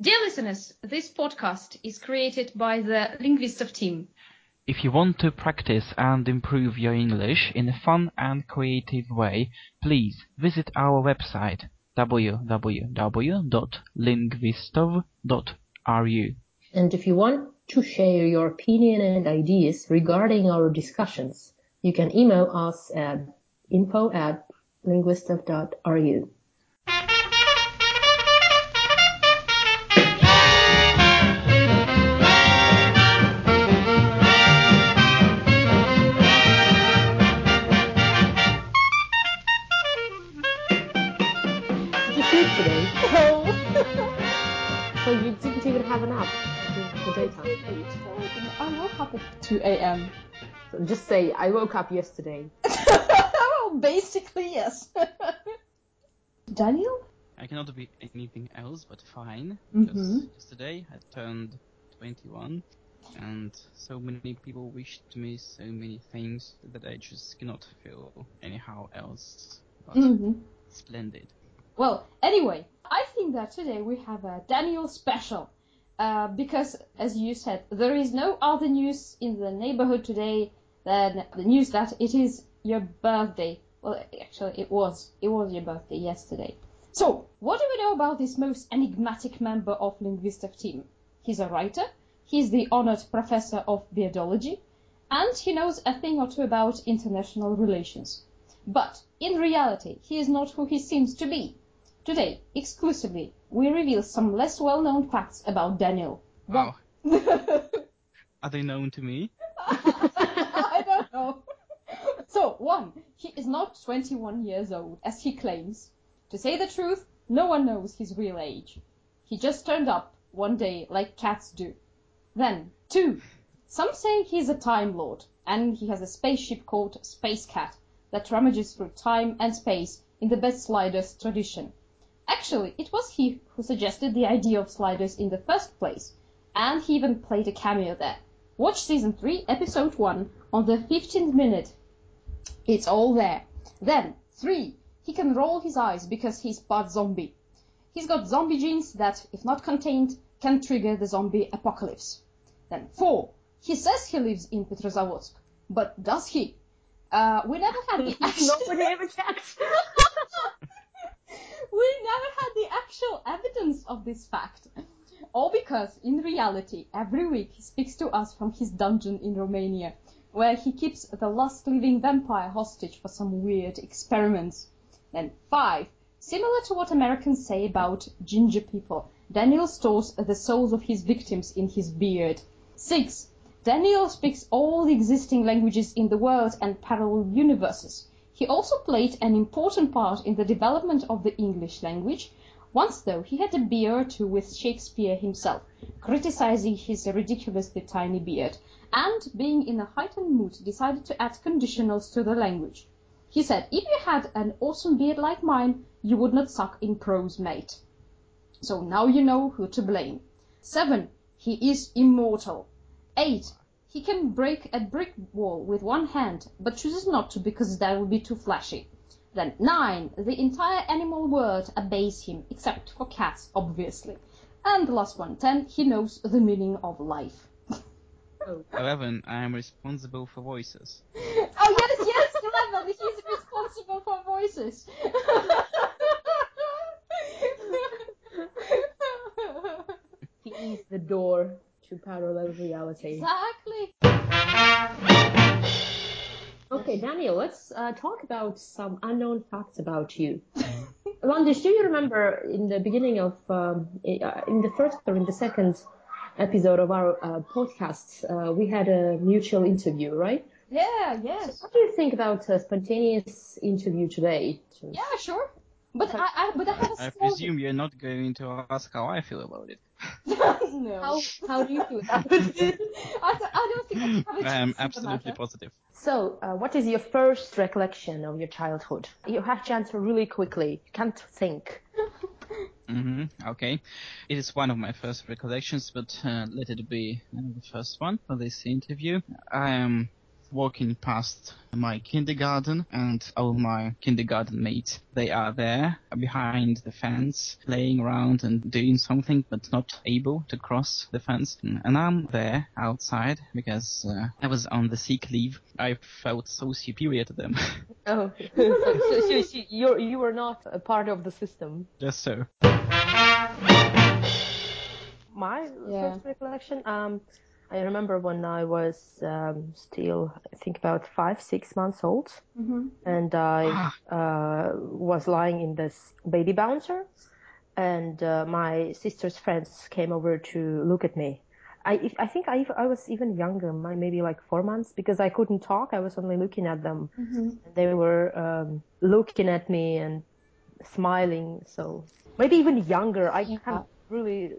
Dear listeners, this podcast is created by the Linguistov team. If you want to practice and improve your English in a fun and creative way, please visit our website www.linguistov.ru. And if you want to share your opinion and ideas regarding our discussions, you can email us at info at linguistov.ru. even have a nap in the daytime? I woke up at 2 a.m. So just say, I woke up yesterday. well, basically, yes. Daniel? I cannot be anything else but fine. Mhm. Just yesterday I turned 21 and so many people wished me so many things that I just cannot feel anyhow else but Mm-hmm. splendid. Well, anyway, I think that today we have a Daniel special. Uh, because, as you said, there is no other news in the neighborhood today than the news that it is your birthday. Well, actually, it was. It was your birthday yesterday. So, what do we know about this most enigmatic member of Linguistov team? He's a writer, he's the honored professor of beardology, and he knows a thing or two about international relations. But, in reality, he is not who he seems to be. Today, exclusively, we reveal some less well-known facts about Daniel. Wow. Are they known to me? I don't know. So, one, he is not 21 years old, as he claims. To say the truth, no one knows his real age. He just turned up one day like cats do. Then, two, some say he's a Time Lord, and he has a spaceship called Space Cat that rummages through time and space in the best sliders tradition. Actually, it was he who suggested the idea of sliders in the first place, and he even played a cameo there. Watch season 3, episode 1 on the 15th minute. It's all there. Then, 3. He can roll his eyes because he's part zombie. He's got zombie genes that, if not contained, can trigger the zombie apocalypse. Then, 4. He says he lives in Petrozavodsk, but does he? Uh, we never had the actual... Nobody ever checked. we never had the actual evidence of this fact. All because, in reality, every week he speaks to us from his dungeon in Romania, where he keeps the last living vampire hostage for some weird experiments. Then, five, similar to what Americans say about ginger people, Daniel stores the souls of his victims in his beard. Six, Daniel speaks all the existing languages in the world and parallel universes. He also played an important part in the development of the English language. Once, though, he had a beer or two with Shakespeare himself, criticizing his ridiculously tiny beard, and, being in a heightened mood, decided to add conditionals to the language. He said, if you had an awesome beard like mine, you would not suck in prose, mate. So now you know who to blame. 7. He is immortal. 8. He can break a brick wall with one hand, but chooses not to because that would be too flashy. Then 9. The entire animal world obeys him, except for cats, obviously. And the last one, 10. He knows the meaning of life. 11. I am responsible for voices. Oh yes, yes, 11. He's responsible for voices. He is the door to parallel reality. exactly. Okay, Daniel, let's uh, talk about some unknown facts about you. Landis, do you remember in the beginning of, um, uh, in the first or in the second episode of our uh, podcast, uh, we had a mutual interview, right? Yeah, yes. What do you think about a spontaneous interview today? Yeah, sure. But I, I, but I have a I small. presume you're not going to ask how I feel about it. no. How, how do you feel about it? I, I don't think I have a I am choice in the absolutely positive. So, uh, what is your first recollection of your childhood? You have to answer really quickly. You can't think. hmm Okay. It is one of my first recollections, but uh, let it be uh, the first one for this interview. I am walking past my kindergarten and all my kindergarten mates. They are there behind the fence, playing around and doing something, but not able to cross the fence. And I'm there outside because uh, I was on the sick leave. I felt so superior to them. Oh, so, so, so, so you you were not a part of the system. Just so. My Yeah. first recollection, um, I remember when I was um, still, I think about five, six months old, hmm and I uh, was lying in this baby bouncer, and uh, my sister's friends came over to look at me. I, I think I, I was even younger, maybe like four months, because I couldn't talk. I was only looking at them. hmm They were um, looking at me and smiling. So maybe even younger. I Yeah. can't really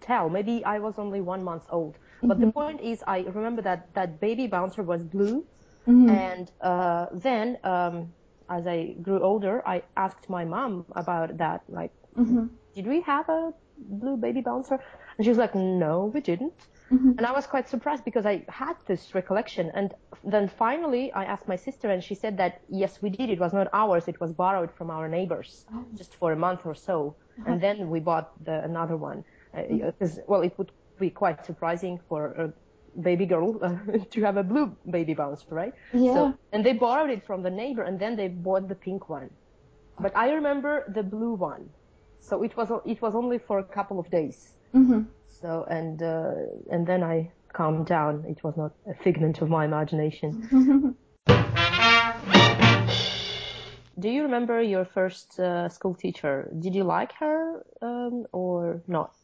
tell. Maybe I was only one month old. But the point is, I remember that that baby bouncer was blue. hmm And uh, then, um, as I grew older, I asked my mom about that. Like, hmm did we have a blue baby bouncer? And she was like, no, we didn't. Mhm. And I was quite surprised because I had this recollection. And then finally, I asked my sister, and she said that yes, we did. It was not ours. It was borrowed from our neighbors, Oh. just for a month or so. And then we bought the, another one. Because well, it would be quite surprising for a baby girl uh, to have a blue baby bounce, right? Yeah. So, and they borrowed it from the neighbor, and then they bought the pink one. But I remember the blue one. So it was it was only for a couple of days. hmm So and uh, and then I calmed down. It was not a figment of my imagination. Do you remember your first uh, school teacher? Did you like her um, or not?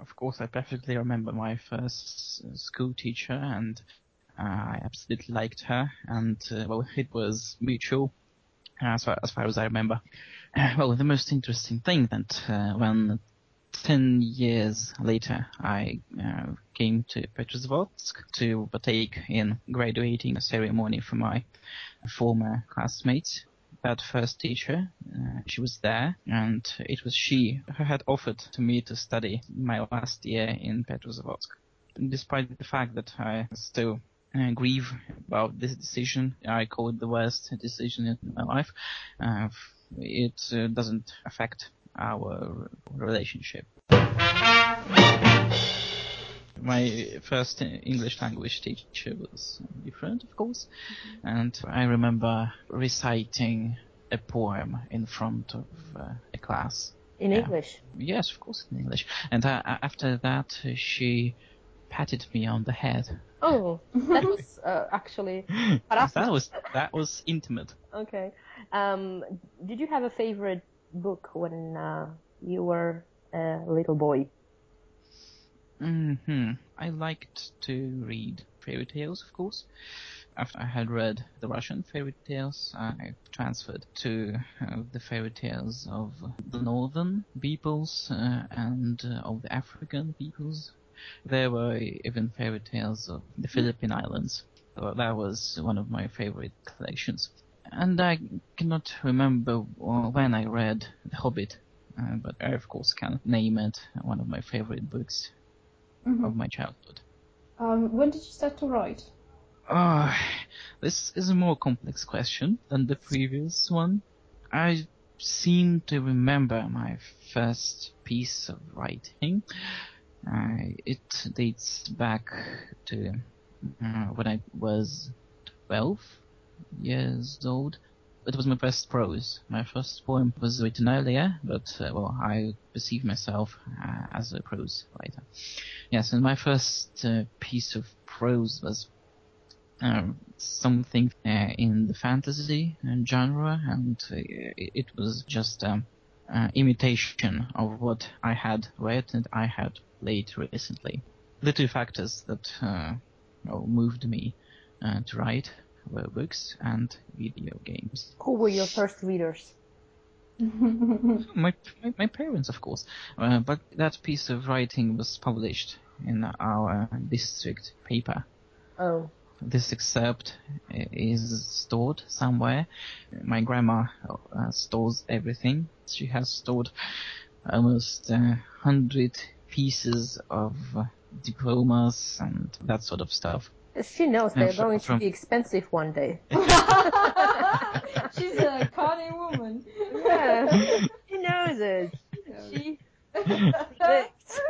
Of course, I perfectly remember my first school teacher, and uh, I absolutely liked her. And uh, well, it was mutual, as far as, far as I remember. Well, the most interesting thing that uh, when ten years later I uh, came to Petrozavodsk to partake in graduating ceremony for my former classmates. That first teacher, uh, she was there, and it was she who had offered to me to study my last year in Petrozavodsk. Despite the fact that I still uh, grieve about this decision, I call it the worst decision in my life. Uh, it uh, doesn't affect our relationship. My first English language teacher was different, of course, and I remember reciting a poem in front of uh, a class. In Yeah. English? Yes, of course, in English. And uh, after that, she patted me on the head. Oh, that was uh, actually that was that was intimate. okay. Um, did you have a favorite book when uh, you were a little boy? Hmm I liked to read fairy tales, of course. After I had read the Russian fairy tales, I transferred to uh, the fairy tales of the northern peoples uh, and uh, of the African peoples. There were even fairy tales of the Philippine Islands. So that was one of my favorite collections. And I cannot remember when I read The Hobbit, uh, but I of course can name it one of my favorite books Mhm. of my childhood. Um, when did you start to write? Ah, this is a more complex question than the previous one. I seem to remember my first piece of writing. Uh, it dates back to uh, when I was 12 years old. It was my first prose. My first poem was written earlier, but uh, well, I perceive myself uh, as a prose writer. Yes, and my first uh, piece of prose was um, something uh, in the fantasy uh, genre, and uh, it was just um, imitation of what I had read and I had played recently. The two factors that moved me to write were books and video games. Who were your first readers? My my, my parents, of course, uh, but that piece of writing was published in our district paper. Oh, This excerpt is stored somewhere. My grandma uh, stores everything. She has stored almost a hundred pieces of uh, diplomas and that sort of stuff. She knows they're from- going to be expensive one day. She's a cunning woman. Yeah, she knows it. She predicts.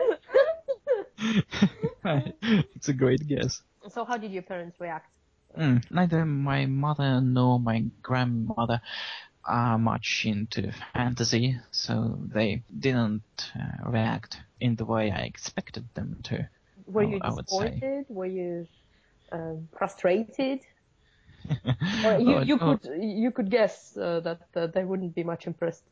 it's a great guess. so, how did your parents react? Mm, neither my mother nor my grandmother are much into fantasy, so they didn't uh, react in the way I expected them to. Were you I would say. disappointed? Were you um, frustrated? Or you, Oh, you oh, could you could guess uh, that uh, they wouldn't be much impressed.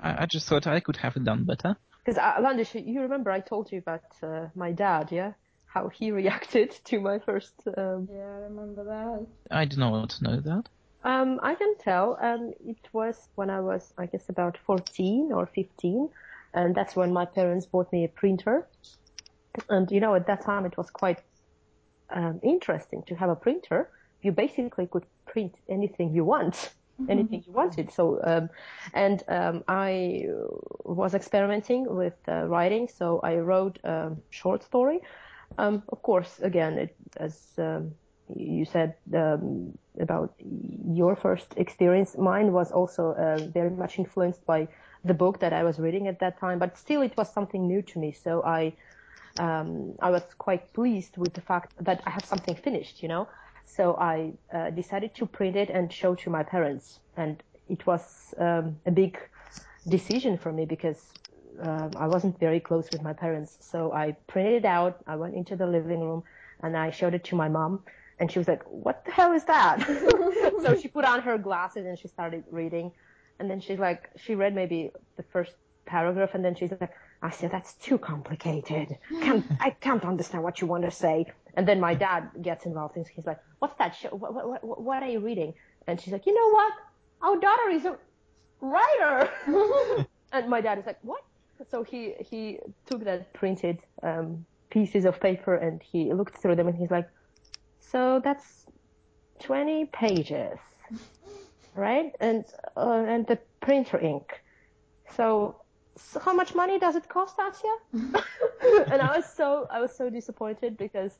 I, I just thought I could have done better. Because uh, Landish, you remember I told you about uh, my dad, yeah? How he reacted to my first. Um, Yeah, I remember that. I did not know that. um, I can tell. Um, it was when I was, I guess, about 14 or 15, and that's when my parents bought me a printer. And you know, at that time, it was quite um, interesting to have a printer. You basically could print anything you want. anything you wanted. So, um, and um, I was experimenting with uh, writing, so I wrote a short story. Um, of course, again, it, as um, you said um, about your first experience, mine was also uh, very much influenced by the book that I was reading at that time. But still, it was something new to me. So I, um, I was quite pleased with the fact that I have something finished. You know. So I uh, decided to print it and show to my parents, and it was um, a big decision for me because um, I wasn't very close with my parents. So I printed it out. I went into the living room and I showed it to my mom, and she was like, "What the hell is that?" so she put on her glasses and she started reading, and then she's like, she read maybe the first paragraph, and then she's like, "I said that's too complicated. Can't, I can't understand what you want to say." And then my dad gets involved and he's like, "What's that? Show? What, what, what, what are you reading?" And she's like, "You know what? Our daughter is a writer." and my dad is like, "What?" So he he took that printed um, pieces of paper and he looked through them and he's like, "So that's 20 pages, right? And uh, and the printer ink. So." So how much money does it cost, Asya? and I was so I was so disappointed because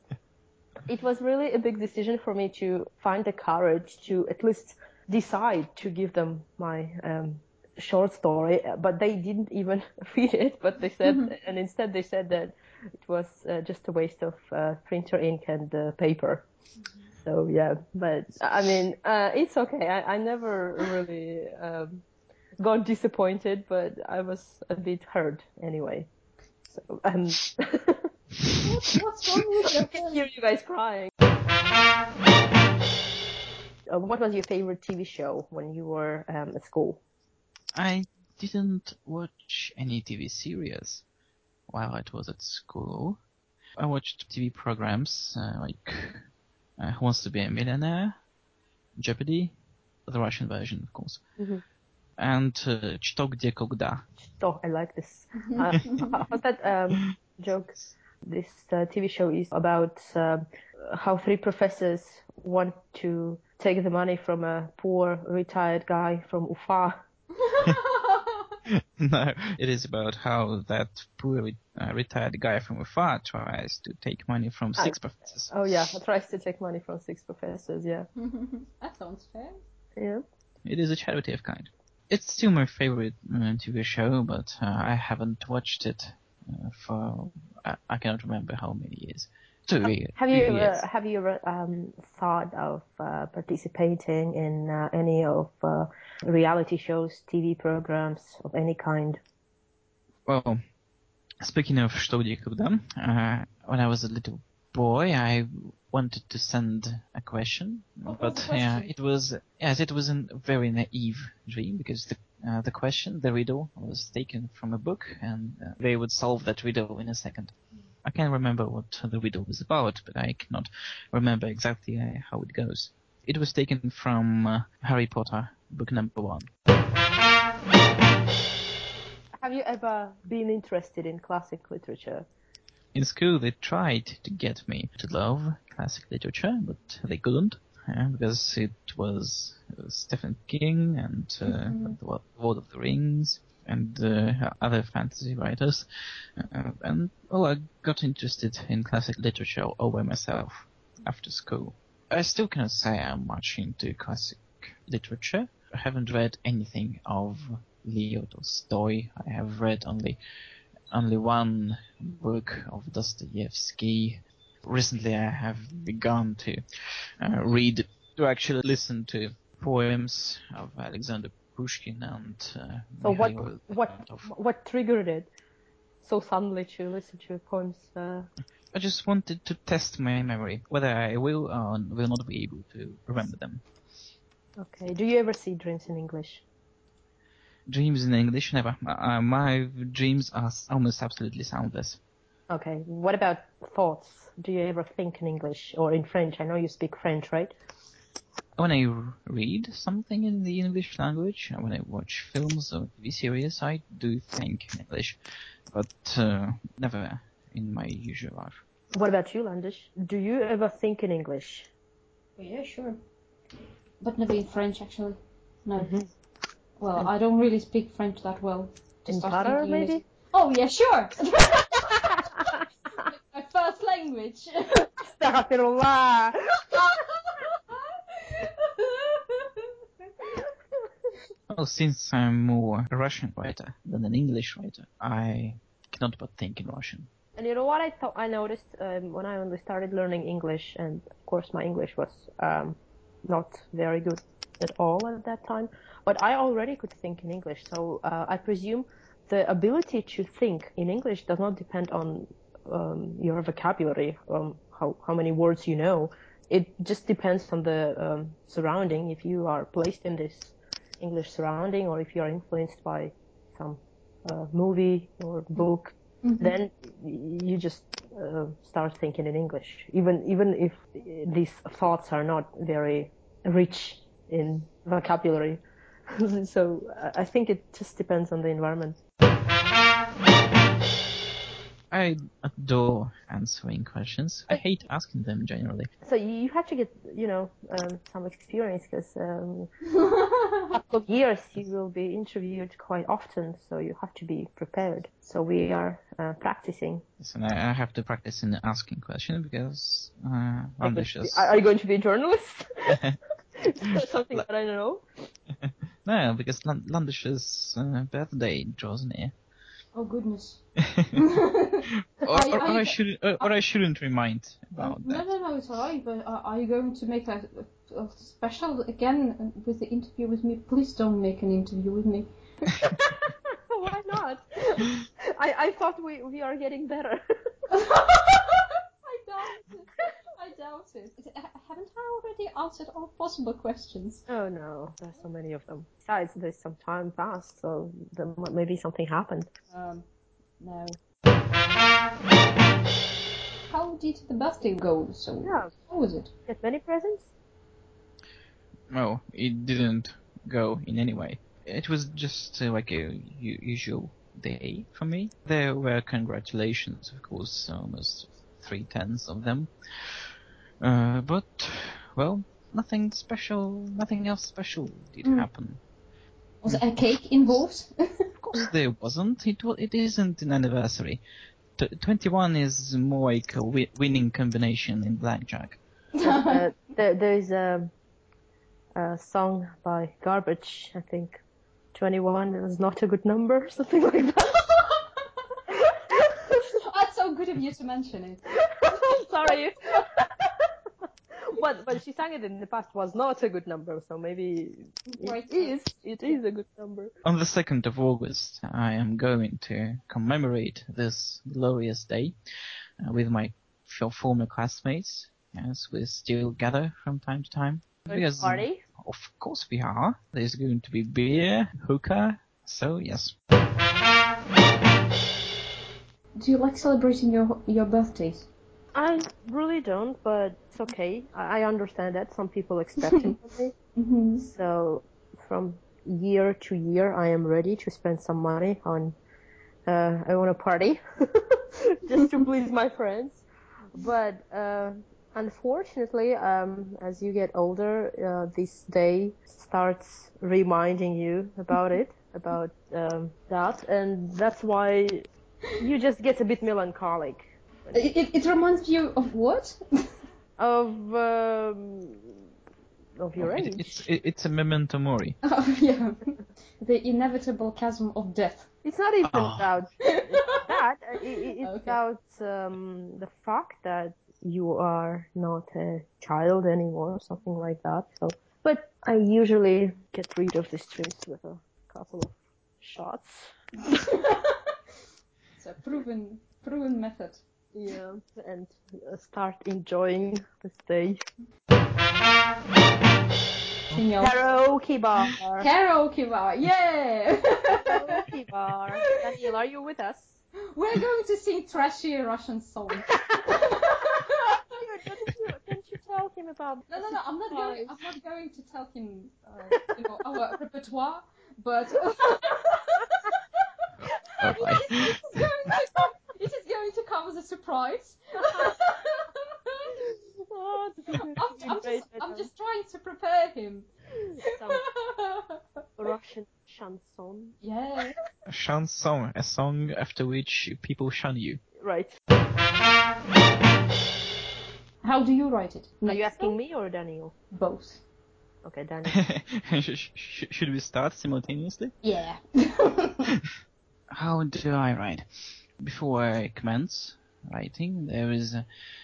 it was really a big decision for me to find the courage to at least decide to give them my um, short story, but they didn't even read it. But they said, and instead they said that it was uh, just a waste of uh, printer ink and uh, paper. So yeah, but I mean, uh, it's okay. I, I never really um, got disappointed, but I was a bit hurt anyway. So um, What's, what's wrong with your I can hear you guys crying. Uh, what was your favorite TV show when you were um, at school? I didn't watch any TV series while I was at school. I watched TV programs uh, like uh, Who Wants to Be a Millionaire, Jeopardy, the Russian version, of course, Mhm and uh, Что, где, когда. Oh, I like this. Uh, what's that um, joke? This uh, TV show is about uh, how three professors want to take the money from a poor retired guy from Ufa. no, it is about how that poor re- uh, retired guy from Ufa tries to take money from six professors. Oh yeah, tries to take money from six professors. Yeah, that sounds fair. yeah. It is a charity of kind. It's still my favorite uh, TV show, but uh, I haven't watched it uh, for I, I cannot remember how many years. Two years. Have two you years. uh, have you ever um, thought of uh, participating in uh, any of uh, reality shows, TV programs of any kind? Well, speaking of Что, где, когда, uh, when I was a little boy, I wanted to send a question, What was but yeah, it was yes, it was a very naive dream because the uh, the question, the riddle, was taken from a book, and uh, they would solve that riddle in a second. I can't remember what the riddle was about, but I cannot remember exactly uh, how it goes. It was taken from uh, Harry Potter, book number one. Have you ever been interested in classic literature? In school, they tried to get me to love classic literature, but they couldn't uh, because it was, Stephen King and uh, the Lord of the Rings and uh, other fantasy writers. Uh, and well, I got interested in classic literature all by myself. after school. I still cannot say I'm much into classic literature. I haven't read anything of Leo Tolstoy. I have read only only one book of Dostoevsky. Recently, I have begun to uh, read, to actually listen to poems of Alexander Pushkin and. Uh, So what what Lermontov. what triggered it so suddenly to listen to poems? Uh, I just wanted to test my memory, whether I will or will not be able to remember them. okay. Do you ever see dreams in English? Dreams in English, never. Uh, my dreams are almost absolutely soundless. Okay. What about thoughts? Do you ever think in English or in French? I know you speak French, right? When I read something in the English language, when I watch films or TV series, I do think in English, but uh, never in my usual life. What about you, Landish? Do you ever think in English? Yeah, sure. But never in French, actually. No. Mhm. Well, I don't really speak French that well. to In start Tatar, thinking it. maybe? Oh, yeah, sure. My first language. Astaghfirullah. Well, since I'm more a Russian writer than an English writer, I cannot but think in Russian. And you know what I thought I noticed um, when I only started learning English, and of course my English was um, not very good at all at that time, but I already could think in English. So uh, I presume the ability to think in English does not depend on um, your vocabulary, um, how how many words you know. It just depends on the um, surrounding. If you are placed in this English surrounding, or if you are influenced by some uh, movie or book, then you just uh, start thinking in English, even even if these thoughts are not very rich in vocabulary. so I think it just depends on the environment. I adore answering questions. I hate asking them generally. So you you have to get you know um, some experience because um, couple of years you will be interviewed quite often, so you have to be prepared. So we are uh, practicing. So I I have to practice in asking questions because uh, ambitious. Are are you going to be a journalist? Something that I don't know. no, because Lan- Landish's uh, birthday draws near. oh, goodness. Or, or, or I should, or, or I shouldn't remind about no, that. no, no, no, it's alright, but uh, are you going to make a, a special again uh, with the interview with me? Please don't make an interview with me. Why not? I, I thought we, we are getting better. I doubt it. I doubt it. Haven't I already answered all possible questions? oh no, there's so many of them. Besides, there's some time passed, so then maybe something happened. Um, no. How did the birthday go? So, Yeah. how was it? Get many presents? No, it didn't go in any way. It was just uh, like a u- usual day for me. There were congratulations, of course, almost three tenths of them. Uh, but, well, nothing special, nothing else special did Mm. happen. Was a cake involved? Of course there wasn't. It, it isn't an anniversary. T- 21 is more like a wi- winning combination in blackjack. uh, there, there's a, a song by Garbage, I think. 21 is not a good number, something like that. That's so good of you to mention it. Sorry. But but she sang it in the past was not a good number, so maybe it is. It is a good number. On the 2nd of August, I am going to commemorate this glorious day uh, with my former classmates, as we still gather from time to time. Because, Party. Of course we are. There's going to be beer, hookah, so yes. Do you like celebrating your your birthdays? I really don't, but it's okay. I, I understand that some people expect it from me. Mm-hmm. So from year to year, I am ready to spend some money on. Uh, I want to party, just to please my friends. But uh, unfortunately, um, as you get older, uh, this day starts reminding you about it, about um, that, and that's why you just get a bit melancholic. It, it, it reminds you of what? of um, of your It- age. it's it, it's a memento mori. Oh, yeah. The inevitable chasm of death. It's not even Oh. about that. Uh, i- i- It's Okay. about um, the fact that you are not a child anymore, something like that. So, but I usually get rid of the stress with a couple of shots. It's a proven, proven method. Yeah, and uh, start enjoying the stay. King Karaoke bar. karaoke bar. Yeah! Karaoke bar. Daniel, are you with us? We're going to sing trashy Russian songs. Didn't you, didn't tell him about? No, no, no. I'm not going. I'm not going to tell him, uh, you know, our repertoire, but Alright. it, is going to come, it is going to a surprise. Oh, I'm, going to be I'm just, I'm just trying to prepare him. Russian chanson. yeah. A chanson, a song after which people shun you. Right. How do you write it? Are you asking me or Daniel? Both. Okay, Daniel. Sh- sh- Should we start simultaneously? Yeah. How do I write? Before I commence writing, there is uh,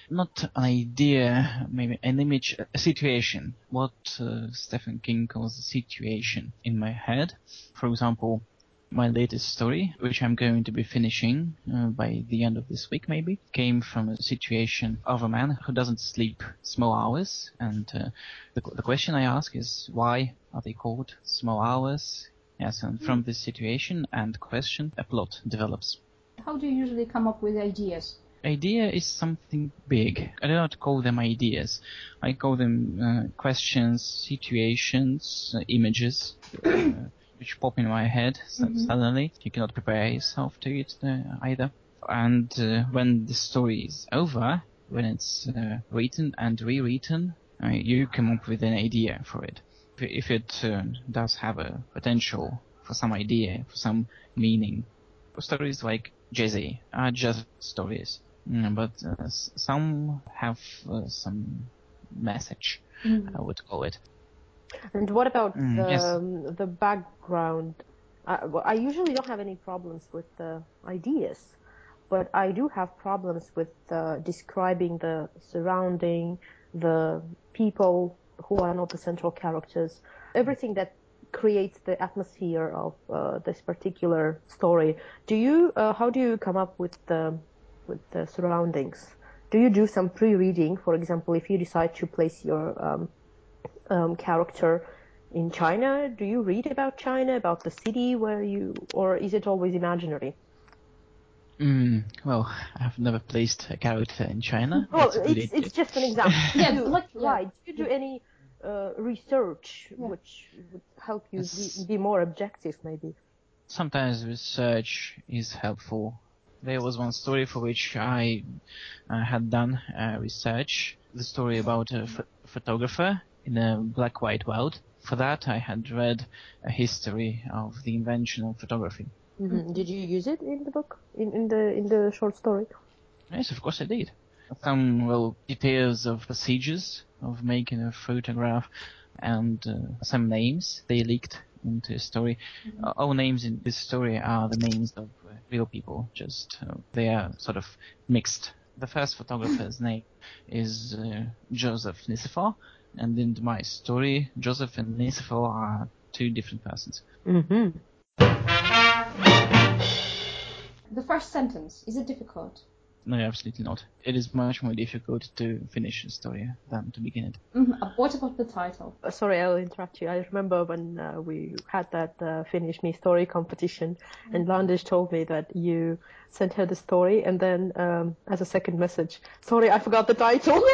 not an idea, maybe an image, a situation. What uh, Stephen King calls a situation in my head. For example, my latest story, which I'm going to be finishing uh, by the end of this week maybe, came from a situation of a man who doesn't sleep small hours. And uh, the, the question I ask is, why are they called small hours? Yes, and from this situation and question, a plot develops. How do you usually come up with ideas? Idea is something big. I do not call them ideas. I call them uh, questions, situations, uh, images, uh, which pop in my head Mhm. suddenly. You cannot prepare yourself to it uh, either. And uh, when the story is over, when it's uh, written and rewritten, uh, you come up with an idea for it. If- If it uh, does have a potential for some idea, for some meaning, stories like Jay-Z are just stories, Mm, but uh, some have uh, some message, I would call it. And what about Mm, the yes. um, the background? I, well, I usually don't have any problems with the ideas, but I do have problems with uh, describing the surrounding, the people who are not the central characters, everything that creates the atmosphere of uh, this particular story. Do you? Uh, how do you come up with the with the surroundings? Do you do some pre-reading? For example, if you decide to place your um, um, character in China? Do you read about China, about the city where you, or is it always imaginary? Mm, well, I've never placed a character in China. Well, That's it's, it's just an example. Yeah, you- like- yeah. right. Do you do any uh, research Yeah. which would help you be, be more objective, maybe? Sometimes research is helpful. There was one story for which I uh, had done uh, research. The story about a ph- photographer in a black-white world. For that, I had read a history of the invention of photography. hmm Did you use it in the book, in, in the in the short story? Yes, of course I did. Some well details of procedures of making a photograph and uh, some names they leaked into the story. Uh, all names in this story are the names of uh, real people. Just uh, they are sort of mixed. The first photographer's name is uh, Joseph Nicéphore, and in my story, Joseph and Nicéphore are two different persons. Mm-hmm. The first sentence is it difficult? No, absolutely not. It is much more difficult to finish a story than to begin it. Mhm. Uh, What about the title? Uh, Sorry, I'll interrupt you. I remember when uh, we had that uh, Finish Me story competition, and Landish told me that you sent her the story, and then um, as a second message, sorry, I forgot the title.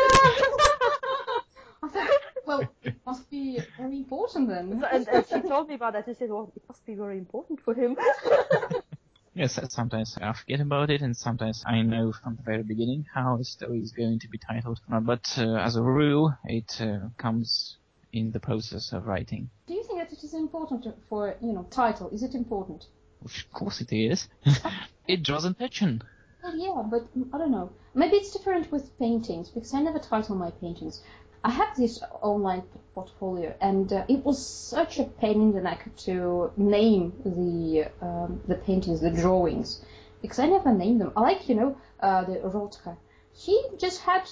Well, it must be very important then. And, and she told me about that. She said, "Well, it must be very important for him." Yes, sometimes I forget about it, and sometimes I know from the very beginning how the story is going to be titled. Uh, but uh, as a rule, it uh, comes in the process of writing. Do you think that it is important for, you know, title? Is it important? Of course it is. it draws attention. Well, yeah, but I don't know. Maybe it's different with paintings because I never title my paintings. I have this online portfolio, and uh, it was such a pain in the neck to name the um, the paintings, the drawings, because I never named them. I like, you know, uh, the Rothko. He just had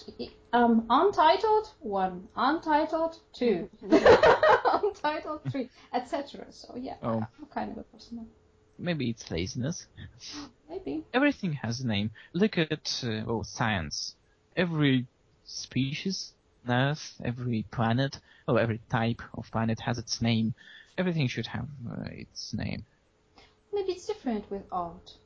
um, untitled one, untitled two, untitled three, etc. So yeah, Oh. I'm kind of a person. Maybe it's laziness. Maybe. Everything has a name. Look at uh, well, science. Every species on Earth, every planet, or every type of planet has its name. Everything should have uh, its name. Maybe it's different with art.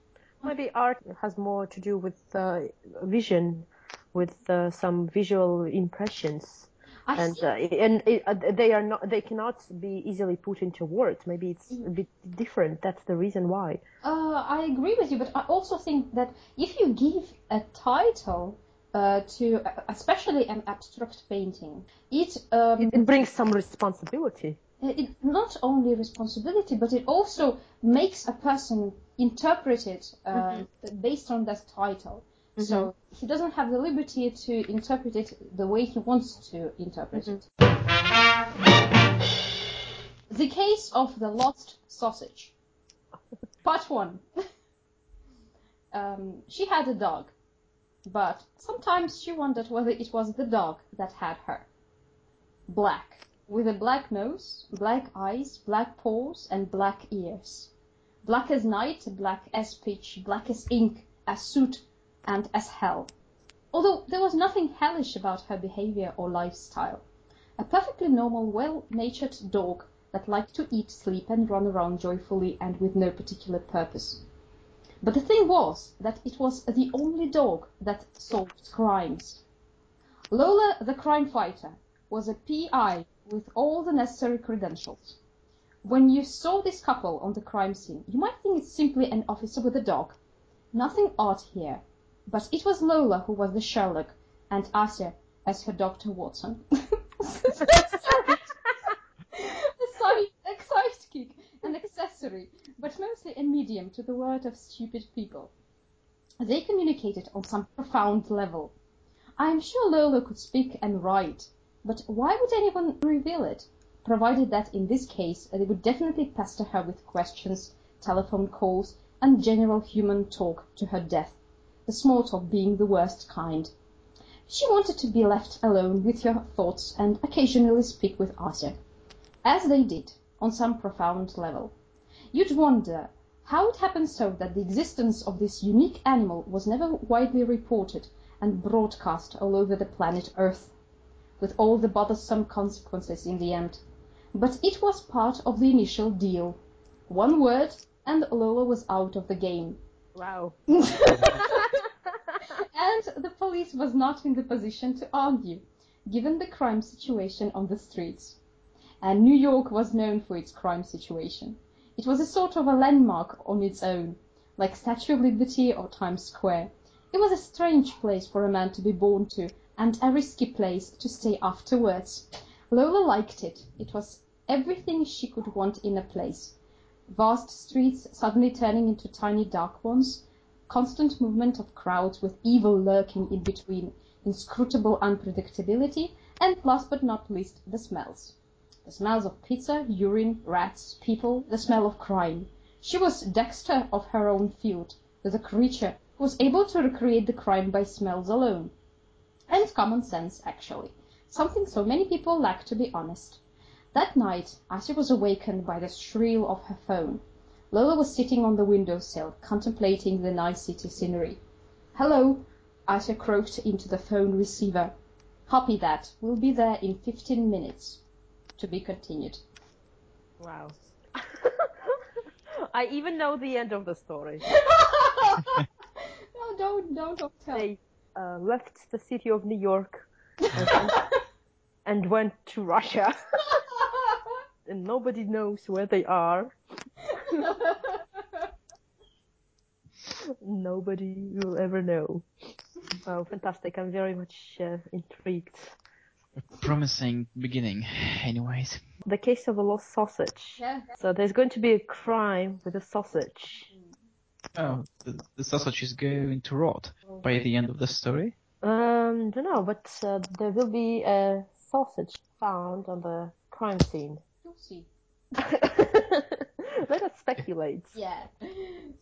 Maybe art has more to do with uh, vision, with uh, some visual impressions, I and see. uh, and it, uh, they are not they cannot be easily put into words. Maybe it's a bit different. That's the reason why. Uh, I agree with you, but I also think that if you give a title uh, to, especially an abstract painting, it, um, It, it brings some responsibility. it not only responsibility, but it also makes a person interpret it uh, based on that title. So he doesn't have the liberty to interpret it the way he wants to interpret it. The case of the lost sausage. Part one. um, she had a dog, but sometimes she wondered whether it was the dog that had her. Black, with a black nose, black eyes, black paws, and black ears. Black as night, black as pitch, black as ink, as soot, and as hell. Although there was nothing hellish about her behavior or lifestyle. A perfectly normal, well-natured dog that liked to eat, sleep, and run around joyfully and with no particular purpose. But the thing was that it was the only dog that solved crimes. Lola the crime fighter was a PI with all the necessary credentials. When you saw this couple on the crime scene, you might think it's simply an officer with a dog. Nothing odd here. But it was Lola who was the Sherlock, and Asya as her Dr. Watson. but mostly a medium to the word of stupid people. They communicated on some profound level. I am sure Lola could speak and write, but why would anyone reveal it, provided that in this case they would definitely pester her with questions, telephone calls, and general human talk to her death, the small talk being the worst kind. She wanted to be left alone with her thoughts and occasionally speak with Arthur, as they did, on some profound level. You'd wonder how it happened so that the existence of this unique animal was never widely reported and broadcast all over the planet Earth, with all the bothersome consequences in the end. But it was part of the initial deal. One word, and Lola was out of the game. Wow. and the police was not in the position to argue, given the crime situation on the streets. And New York was known for its crime situation. It was a sort of a landmark on its own, like Statue of Liberty or Times Square. It was a strange place for a man to be born to, and a risky place to stay afterwards. Lola liked it. It was everything she could want in a place. Vast streets suddenly turning into tiny dark ones, constant movement of crowds with evil lurking in between, inscrutable unpredictability, and last but not least, the smells. The smells of pizza, urine, rats, people, the smell of crime. She was Dexter of her own field, the creature who was able to recreate the crime by smells alone. And common sense, actually. Something so many people lack, to be honest. That night, she was awakened by the shrill of her phone, Lola was sitting on the windowsill, contemplating the nice city scenery. Hello, Asya croaked into the phone receiver. Copy that. We'll be there in 15 minutes. To be continued. Wow. I even know the end of the story. no, don't, don't, don't tell. They uh, left the city of New York and, went- and went to Russia, and nobody knows where they are. Nobody will ever know. Wow, fantastic! I'm very much uh, intrigued. Promising beginning, anyways. The case of a lost sausage. yeah. So there's going to be a crime with a sausage. Oh, the, the sausage is going to rot by the end of the story. Um, don't know, but uh, there will be a sausage found on the crime scene. You'll see. Let us speculate. Yeah.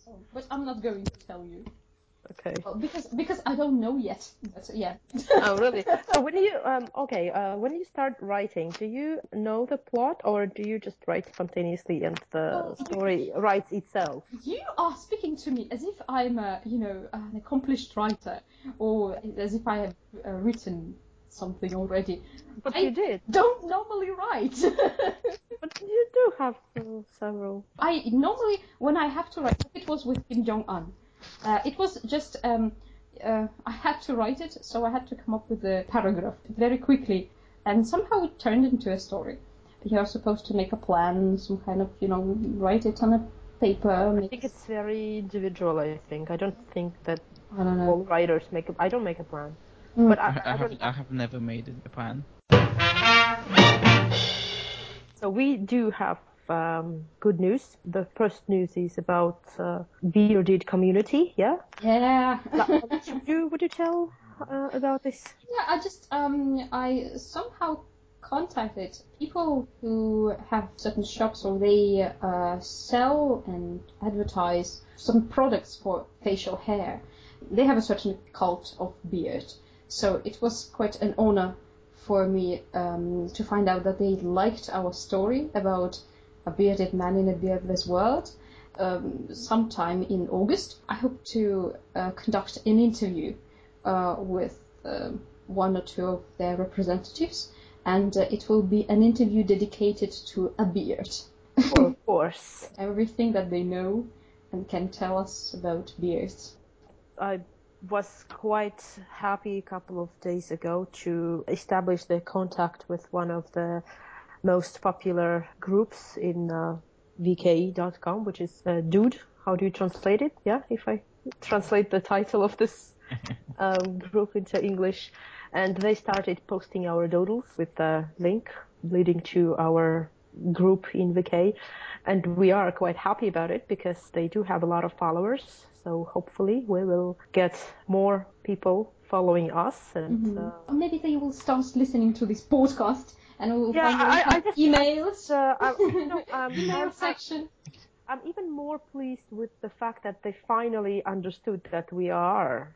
So, but I'm not going to tell you Okay. Oh, because because I don't know yet. But yeah. Oh, really? So when you um okay, uh, when you start writing, do you know the plot or do you just write spontaneously and the you- story writes itself? You are speaking to me as if I'm a, you know, an accomplished writer, or as if I have uh, written something already. But I- you did. Don't normally write. But you do have uh, several. I normally, when I have to write, it was with Kim Jong Un. Uh, it was just um, uh, I had to write it, so I had to come up with a paragraph very quickly, and somehow it turned into a story. You are supposed to make a plan, some kind of, you know, write it on a paper. I think it's very individual. I think I don't think that I don't know. all writers make. A, I don't make a plan. Mm. But I, I, I, I have. I have never made a plan. So we do have um, good news. The first news is about uh, bearded community. Yeah. Yeah. would you would you tell uh, about this? Yeah, I just um I somehow contacted people who have certain shops or they uh, sell and advertise some products for facial hair. They have a certain cult of beard, so it was quite an honor for me um, to find out that they liked our story about a bearded man in a beardless world. Um, sometime in August, I hope to uh, conduct an interview uh, with um, one or two of their representatives, and uh, it will be an interview dedicated to a beard. Of course. Everything that they know and can tell us about beards. I was quite happy a couple of days ago to establish the contact with one of the most popular groups in uh, VK.com, which is uh, Dude. How do you translate it? Yeah, if I translate the title of this um, group into English. And they started posting our doodles with the link leading to our group in VK. And we are quite happy about it because they do have a lot of followers. So hopefully we will get more people following us. And uh, maybe they will start listening to this podcast and we will Yeah, finally I- I just- emails. uh, I, you know, um, Email I'm- section. I'm even more pleased with the fact that they finally understood that we are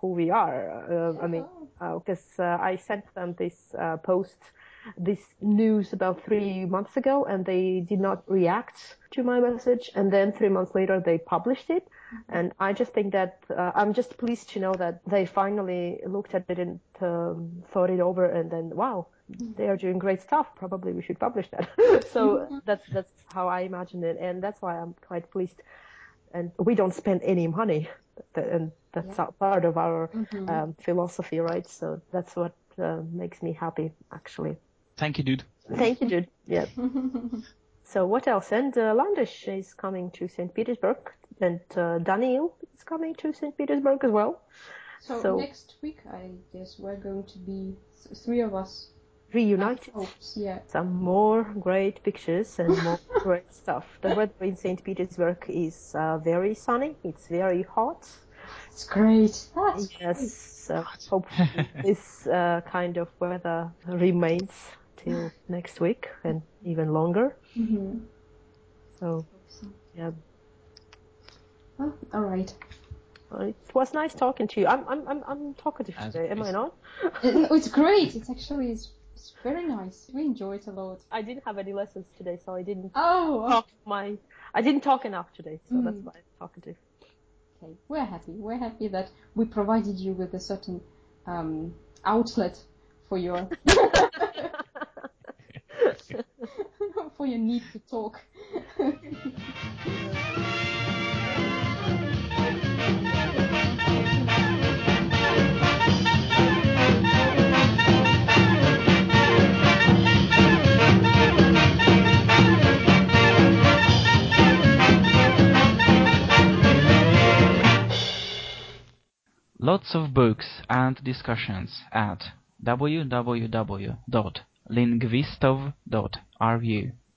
who we are. Uh, I mean, because uh, I sent them this uh, post, this news about three months ago, and they did not react to my message. And then three months later, they published it. And I just think that uh, I'm just pleased to know that they finally looked at it and um, thought it over, and then wow, they are doing great stuff. Probably we should publish that. so that's that's how I imagine it, and that's why I'm quite pleased. And we don't spend any money, and that's a part of our Mhm. um, philosophy, right? So that's what uh, makes me happy, actually. Thank you, dude. Thank you, Jude. Yeah. So what else? And uh, Landish is coming to St. Petersburg, and uh, Daniel is coming to St. Petersburg as well. so, So- next week, I guess we're going to be three of us. Reunited. Hopes, yeah. Some more great pictures and more great stuff. The weather in St. Petersburg is uh, very sunny. It's very hot. It's great. That's Yes. So hopefully this uh, kind of weather remains till next week and even longer. hmm So yeah, Well, all right. Uh, it was nice talking to you. I'm I'm I'm, I'm talkative As today, am I not? Uh, no, it's great. It's actually it's, very nice. We enjoy it a lot. I didn't have any lessons today, so I didn't Oh, talk my I didn't talk enough today, so that's Mm. why I'm talkative. okay. We're happy. We're happy that we provided you with a certain um, outlet for your for your need to talk. Lots of books and discussions at www.lingvistov.ru